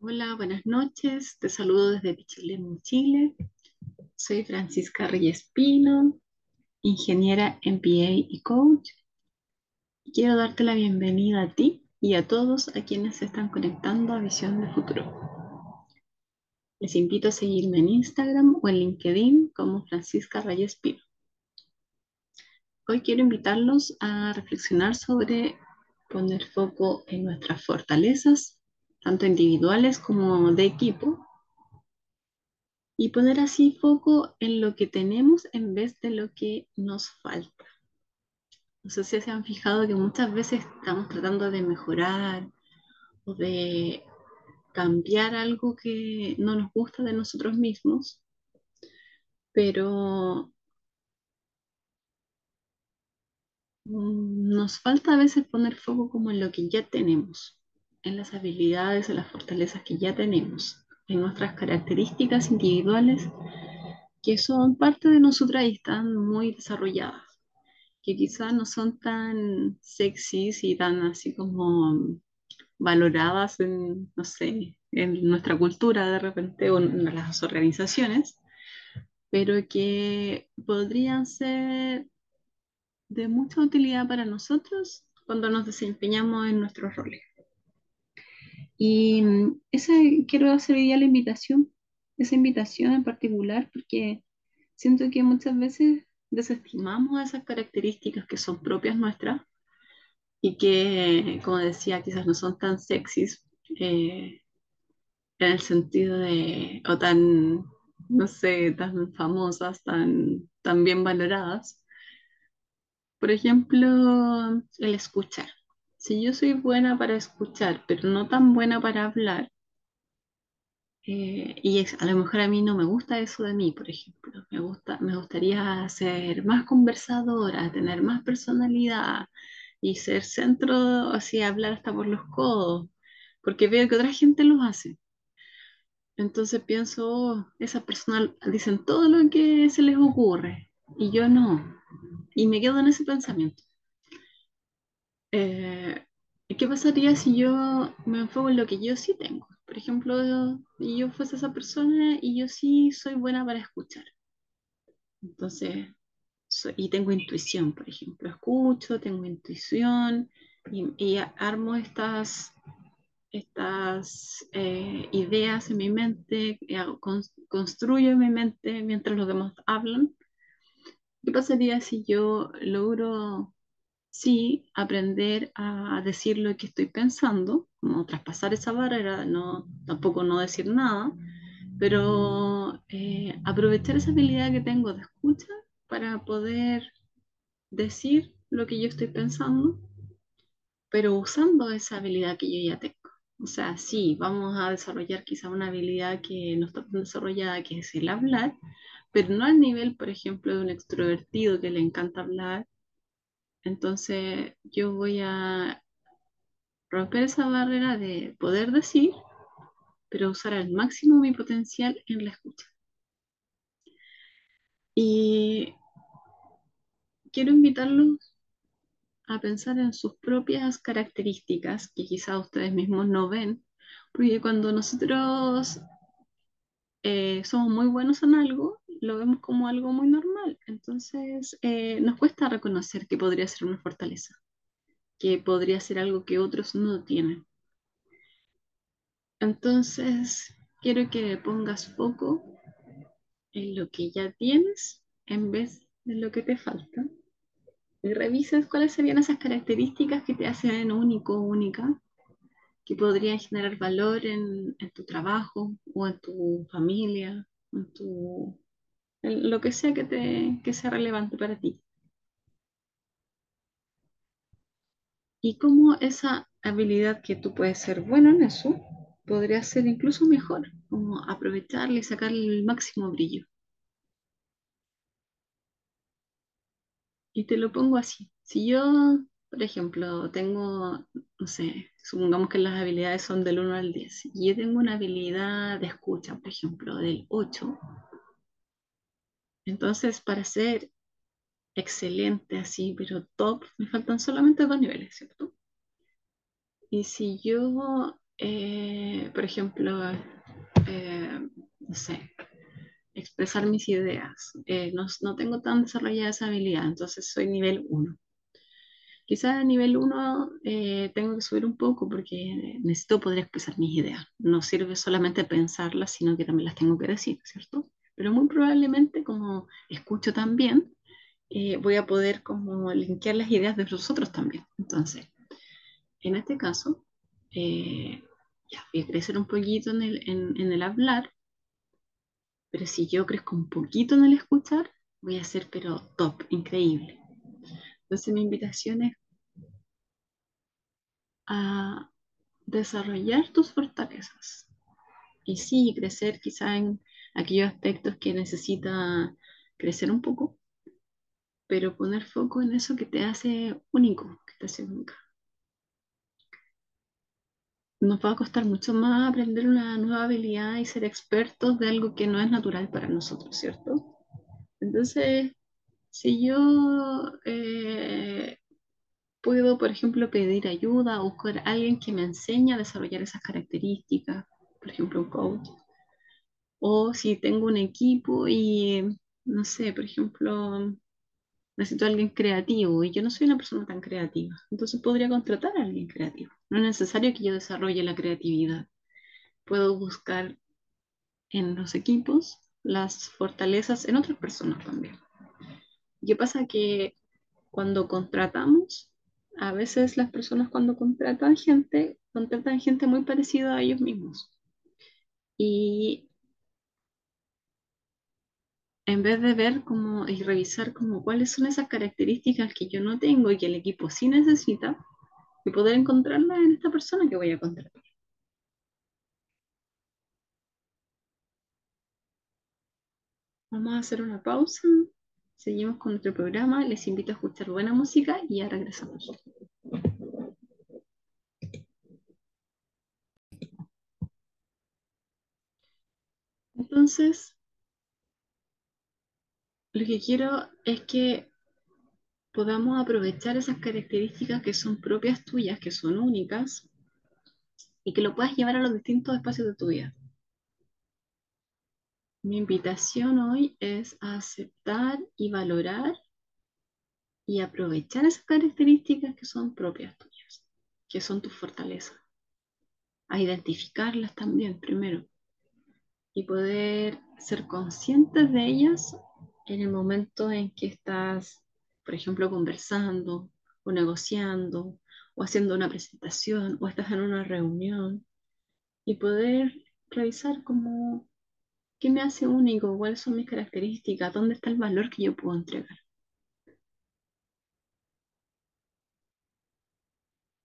Hola, buenas noches. Te saludo desde Pichilemu, Chile. Soy Francisca Reyes Pino, ingeniera MBA y coach. Quiero darte la bienvenida a ti y a todos a quienes se están conectando a Visión de Futuro. Les invito a seguirme en Instagram o en LinkedIn como Francisca Reyes Pino. Hoy quiero invitarlos a reflexionar sobre poner foco en nuestras fortalezas, tanto individuales como de equipo, y poner así foco en lo que tenemos en vez de lo que nos falta. No sé si se han fijado que muchas veces estamos tratando de mejorar o de cambiar algo que no nos gusta de nosotros mismos, pero nos falta a veces poner foco como en lo que ya tenemos, en las habilidades, en las fortalezas que ya tenemos, en nuestras características individuales que son parte de nosotras y están muy desarrolladas, que quizás no son tan sexys y tan así como valoradas en, no sé, en nuestra cultura de repente o en las organizaciones, pero que podrían ser de mucha utilidad para nosotros cuando nos desempeñamos en nuestros roles. Y mm, esa quiero hacer día la invitación, esa invitación en particular, porque siento que muchas veces desestimamos esas características que son propias nuestras y que, como decía, quizás no son tan sexys eh, en el sentido de, o tan, no sé, tan famosas, tan, tan bien valoradas. Por ejemplo, el escuchar. Si yo soy buena para escuchar, pero no tan buena para hablar, eh, y es- a lo mejor a mí no me gusta eso de mí, por ejemplo. Me gusta, me gustaría ser más conversadora, tener más personalidad y ser centro, así hablar hasta por los codos, porque veo que otra gente lo hace. Entonces pienso, oh, esas personas dicen todo lo que se les ocurre y yo no. Y me quedo en ese pensamiento. Eh, ¿qué pasaría si yo me enfoco en lo que yo sí tengo? Por ejemplo, y yo fuese esa persona y yo sí soy buena para escuchar. Entonces, y tengo intuición, por ejemplo, escucho, tengo intuición y, y armo estas, estas eh, ideas en mi mente, cons- construyo en mi mente mientras los demás hablan. ¿Qué pasaría si yo logro sí aprender a decir lo que estoy pensando, como traspasar esa barrera, no, tampoco no decir nada, pero eh, aprovechar esa habilidad que tengo de escucha para poder decir lo que yo estoy pensando, pero usando esa habilidad que yo ya tengo. O sea, sí, vamos a desarrollar quizá una habilidad que no está tan desarrollada, que es el hablar, pero no al nivel, por ejemplo, de un extrovertido que le encanta hablar. Entonces, yo voy a romper esa barrera de poder decir, pero usar al máximo mi potencial en la escucha. Y quiero invitarlos a pensar en sus propias características que quizás ustedes mismos no ven, porque cuando nosotros eh, somos muy buenos en algo, lo vemos como algo muy normal. Entonces, eh, nos cuesta reconocer que podría ser una fortaleza, que podría ser algo que otros no tienen. Entonces, quiero que pongas foco en lo que ya tienes en vez de lo que te falta. Y revises cuáles serían esas características que te hacen único o única, que podrían generar valor en, en tu trabajo o en tu familia, en, tu, lo que sea que, te, que sea relevante para ti. Y cómo esa habilidad que tú puedes ser bueno en eso, podría ser incluso mejor, como aprovecharla y sacarle el máximo brillo. Y te lo pongo así. Si yo, por ejemplo, tengo, no sé, supongamos que las habilidades son del uno al 10 y yo tengo una habilidad de escucha, por ejemplo, del 8, entonces para ser excelente así, pero top, me faltan solamente dos niveles, ¿cierto? Y si yo eh, por ejemplo, eh, no sé, expresar mis ideas. Eh, no, no, tengo tan desarrollada esa habilidad, entonces soy nivel 1. Quizás a nivel 1 eh, tengo que subir un poco porque necesito poder expresar mis ideas. No sirve solamente pensarlas, sino que también las tengo que decir, ¿cierto? Pero muy probablemente como escucho también, eh, voy a poder como linkear las ideas de los otros también. Entonces, en este caso, eh, ya voy a crecer un poquito en el, en el hablar, pero si yo crezco un poquito en el escuchar, voy a ser pero top, increíble. Entonces mi invitación es a desarrollar tus fortalezas. Y sí, crecer quizá en aquellos aspectos que necesita crecer un poco, pero poner foco en eso que te hace único, que te hace única. Nos va a costar mucho más aprender una nueva habilidad y ser expertos de algo que no es natural para nosotros, ¿cierto? Entonces, si yo eh, puedo, por ejemplo, pedir ayuda o buscar a alguien que me enseñe a desarrollar esas características, por ejemplo, un coach. O si tengo un equipo y, no sé, por ejemplo, necesito a alguien creativo y yo no soy una persona tan creativa, entonces podría contratar a alguien creativo. No es necesario que yo desarrolle la creatividad. Puedo buscar en los equipos las fortalezas en otras personas también. ¿Qué pasa? Que cuando contratamos, a veces las personas cuando contratan gente, contratan gente muy parecida a ellos mismos. Y en vez de ver como y revisar como cuáles son esas características que yo no tengo y que el equipo sí necesita, y poder encontrarlas en esta persona que voy a contratar. Vamos a hacer una pausa. Seguimos con nuestro programa. Les invito a escuchar buena música y ya regresamos. Entonces, lo que quiero es que podamos aprovechar esas características que son propias tuyas, que son únicas, y que lo puedas llevar a los distintos espacios de tu vida. Mi invitación hoy es a aceptar y valorar y aprovechar esas características que son propias tuyas, que son tus fortalezas. A identificarlas también primero y poder ser conscientes de ellas en el momento en que estás, por ejemplo, conversando o negociando o haciendo una presentación o estás en una reunión y poder revisar cómo ¿Qué me hace único? ¿Cuáles son mis características? ¿Dónde está el valor que yo puedo entregar?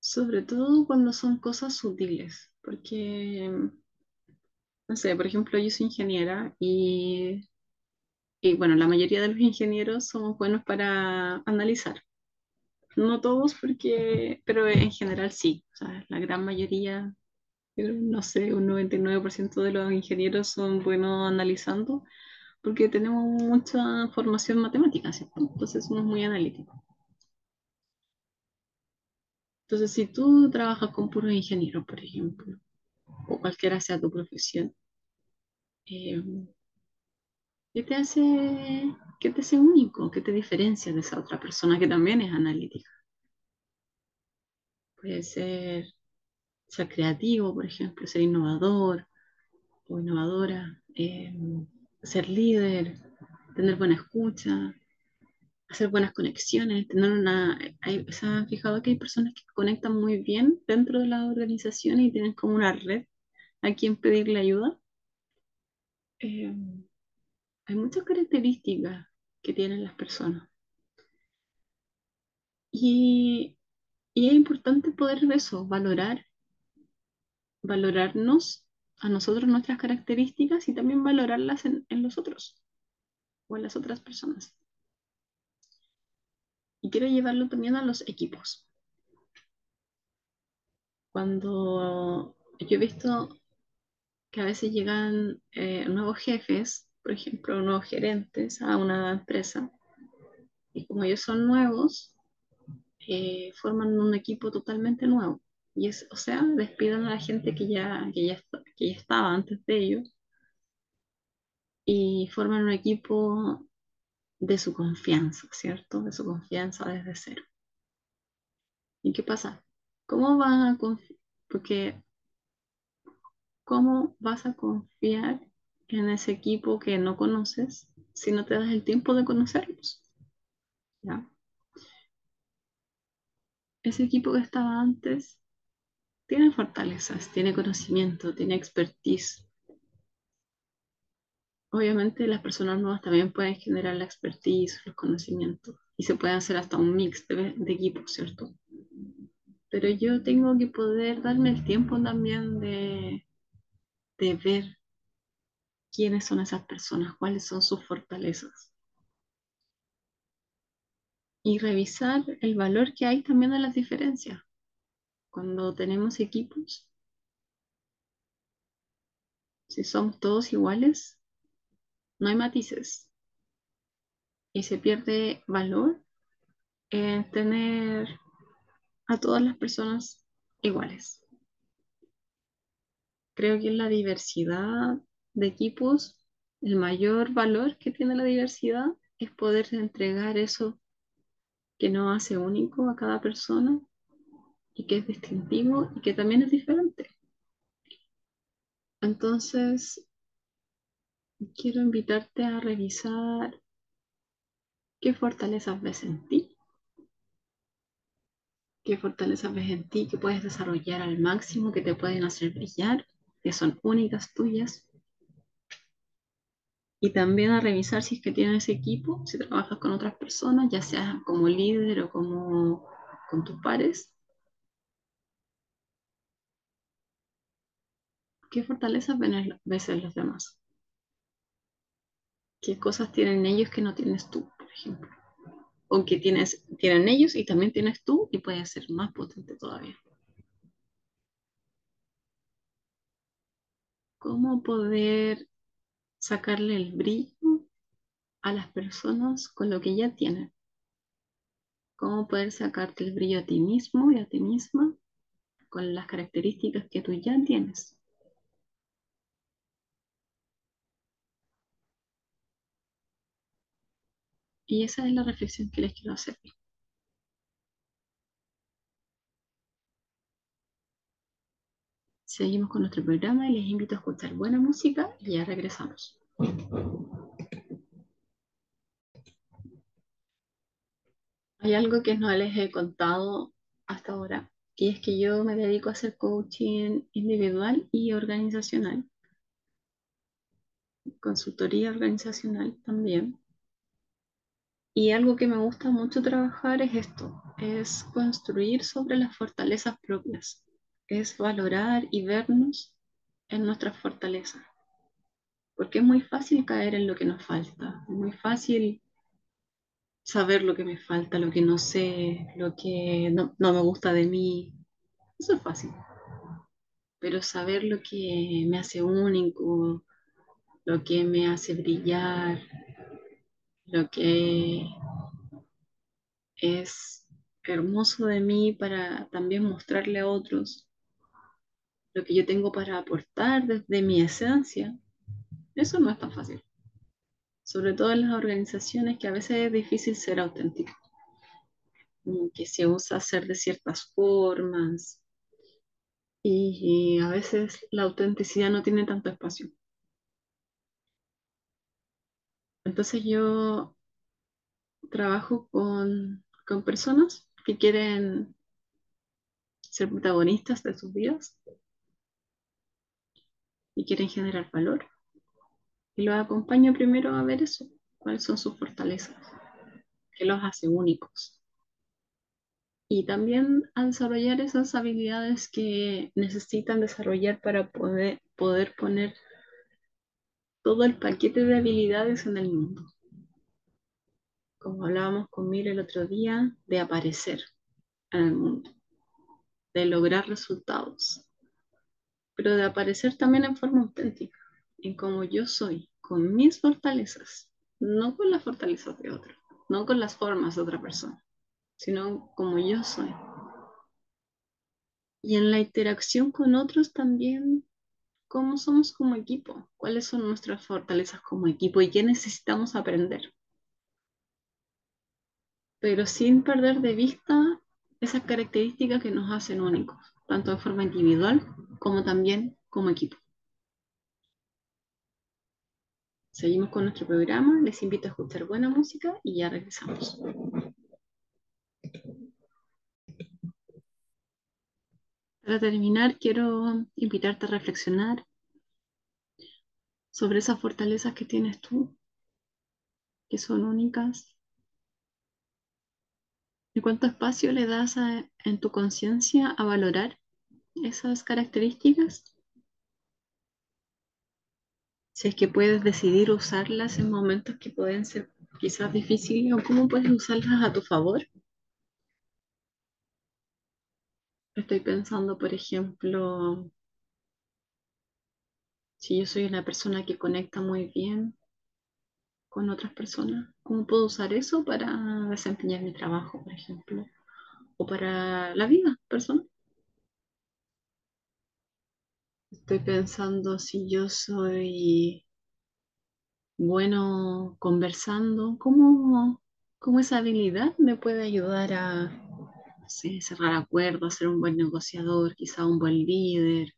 Sobre todo cuando son cosas sutiles, porque, no sé, por ejemplo, yo soy ingeniera y, y bueno, la mayoría de los ingenieros somos buenos para analizar. No todos, porque, pero en general sí, la gran mayoría no sé, un 99% de los ingenieros son buenos analizando porque tenemos mucha formación matemática, ¿cierto? Entonces somos muy analíticos. Entonces, si tú trabajas con puros ingenieros, por ejemplo, o cualquiera sea tu profesión, eh, ¿qué te hace, qué te hace único? ¿Qué te diferencia de esa otra persona que también es analítica? Puede ser ser creativo, por ejemplo, ser innovador o innovadora, eh, ser líder, tener buena escucha, hacer buenas conexiones, tener una... Hay, ¿Se han fijado que hay personas que conectan muy bien dentro de la organización y tienen como una red a quien pedirle ayuda? Eh, hay muchas características que tienen las personas. Y, y es importante poder eso, valorar valorarnos a nosotros nuestras características y también valorarlas en, en los otros o en las otras personas. Y quiero llevarlo también a los equipos. Cuando yo he visto que a veces llegan eh, nuevos jefes, por ejemplo, nuevos gerentes a una empresa, y como ellos son nuevos, eh, forman un equipo totalmente nuevo Y es, o sea, despidan a la gente que ya, que ya, que ya estaba antes de ellos y forman un equipo de su confianza, ¿cierto? De su confianza desde cero. ¿Y qué pasa? ¿Cómo van a confiar? Porque, ¿cómo vas a confiar en ese equipo que no conoces si no te das el tiempo de conocerlos? ¿Ya? Ese equipo que estaba antes tiene fortalezas, tiene conocimiento, tiene expertise. Obviamente las personas nuevas también pueden generar la expertise, los conocimientos y se puede hacer hasta un mix de, de equipos, ¿cierto? Pero yo tengo que poder darme el tiempo también de, de ver quiénes son esas personas, cuáles son sus fortalezas y revisar el valor que hay también en las diferencias. Cuando tenemos equipos, si somos todos iguales, no hay matices y se pierde valor en tener a todas las personas iguales. Creo que en la diversidad de equipos, el mayor valor que tiene la diversidad es poder entregar eso que nos hace único a cada persona y que es distintivo y que también es diferente. Entonces, quiero invitarte a revisar qué fortalezas ves en ti, qué fortalezas ves en ti que puedes desarrollar al máximo, que te pueden hacer brillar, que son únicas tuyas. Y también a revisar si es que tienes equipo, si trabajas con otras personas, ya sea como líder o como con tus pares, ¿qué fortalezas ves en los demás? ¿Qué cosas tienen ellos que no tienes tú, por ejemplo? O que tienes, tienen ellos y también tienes tú y puede ser más potente todavía. ¿Cómo poder sacarle el brillo a las personas con lo que ya tienen? ¿Cómo poder sacarte el brillo a ti mismo y a ti misma con las características que tú ya tienes? Y esa es la reflexión que les quiero hacer. Seguimos con nuestro programa y les invito a escuchar buena música y ya regresamos. Hay algo que no les he contado hasta ahora, y es que yo me dedico a hacer coaching individual y organizacional, consultoría organizacional también. Y algo que me gusta mucho trabajar es esto, es construir sobre las fortalezas propias, es valorar y vernos en nuestras fortalezas, porque es muy fácil caer en lo que nos falta, es muy fácil saber lo que me falta, lo que no sé, lo que no, no me gusta de mí, eso es fácil, pero saber lo que me hace único, lo que me hace brillar, lo que es hermoso de mí para también mostrarle a otros lo que yo tengo para aportar desde mi esencia, eso no es tan fácil. Sobre todo en las organizaciones que a veces es difícil ser auténtico, que se usa hacer de ciertas formas y, y a veces la autenticidad no tiene tanto espacio. Entonces yo trabajo con, con personas que quieren ser protagonistas de sus vidas y quieren generar valor. Y los acompaño primero a ver eso, cuáles son sus fortalezas, qué los hace únicos. Y también a desarrollar esas habilidades que necesitan desarrollar para poder, poder poner todo el paquete de habilidades en el mundo. Como hablábamos con Mira el otro día, de aparecer en el mundo, de lograr resultados, pero de aparecer también en forma auténtica, en como yo soy, con mis fortalezas, no con las fortalezas de otro, no con las formas de otra persona, sino como yo soy. Y en la interacción con otros también, ¿cómo somos como equipo? ¿Cuáles son nuestras fortalezas como equipo y qué necesitamos aprender? Pero sin perder de vista esas características que nos hacen únicos, tanto de forma individual como también como equipo. Seguimos con nuestro programa, les invito a escuchar buena música y ya regresamos. Para terminar, quiero invitarte a reflexionar sobre esas fortalezas que tienes tú, que son únicas, y cuánto espacio le das en tu conciencia a valorar esas características. Si es que puedes decidir usarlas en momentos que pueden ser quizás difíciles o cómo puedes usarlas a tu favor. Estoy pensando, por ejemplo, si yo soy una persona que conecta muy bien con otras personas, ¿cómo puedo usar eso para desempeñar mi trabajo, por ejemplo? O para la vida personal. Estoy pensando si yo soy bueno conversando, ¿cómo, cómo esa habilidad me puede ayudar a cerrar acuerdos, ser un buen negociador, quizá un buen líder,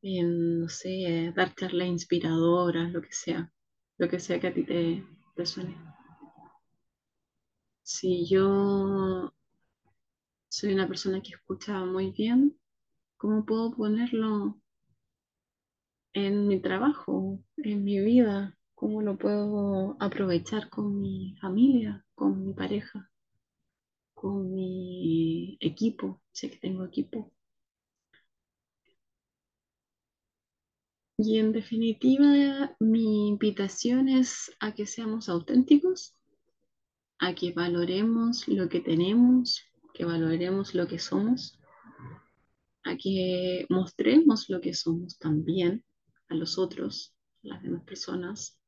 no sé, dar charlas inspiradoras, lo que sea, lo que sea que a ti te, te suene. Si yo soy una persona que escucha muy bien, ¿cómo puedo ponerlo en mi trabajo, en mi vida? ¿Cómo lo puedo aprovechar con mi familia, con mi pareja, con mi equipo? Sé que tengo equipo. Y en definitiva, mi invitación es a que seamos auténticos, a que valoremos lo que tenemos, que valoremos lo que somos, a que mostremos lo que somos también a los otros, a las demás personas,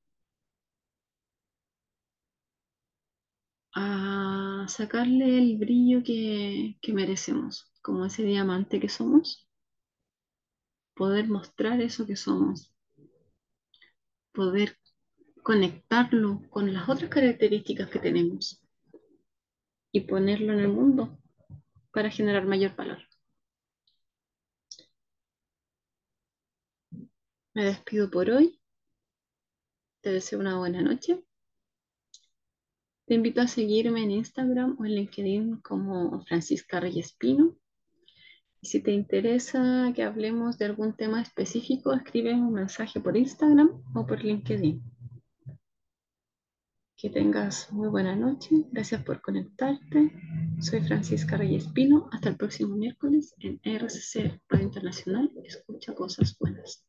a sacarle el brillo que, que merecemos, como ese diamante que somos, poder mostrar eso que somos, poder conectarlo con las otras características que tenemos y ponerlo en el mundo para generar mayor valor. Me despido por hoy. Te deseo una buena noche. Te invito a seguirme en Instagram o en LinkedIn como Francisca Reyespino. Y si te interesa que hablemos de algún tema específico, escribe un mensaje por Instagram o por LinkedIn. Que tengas muy buena noche. Gracias por conectarte. Soy Francisca Reyespino. Hasta el próximo miércoles en RCC Radio Internacional. Escucha cosas buenas.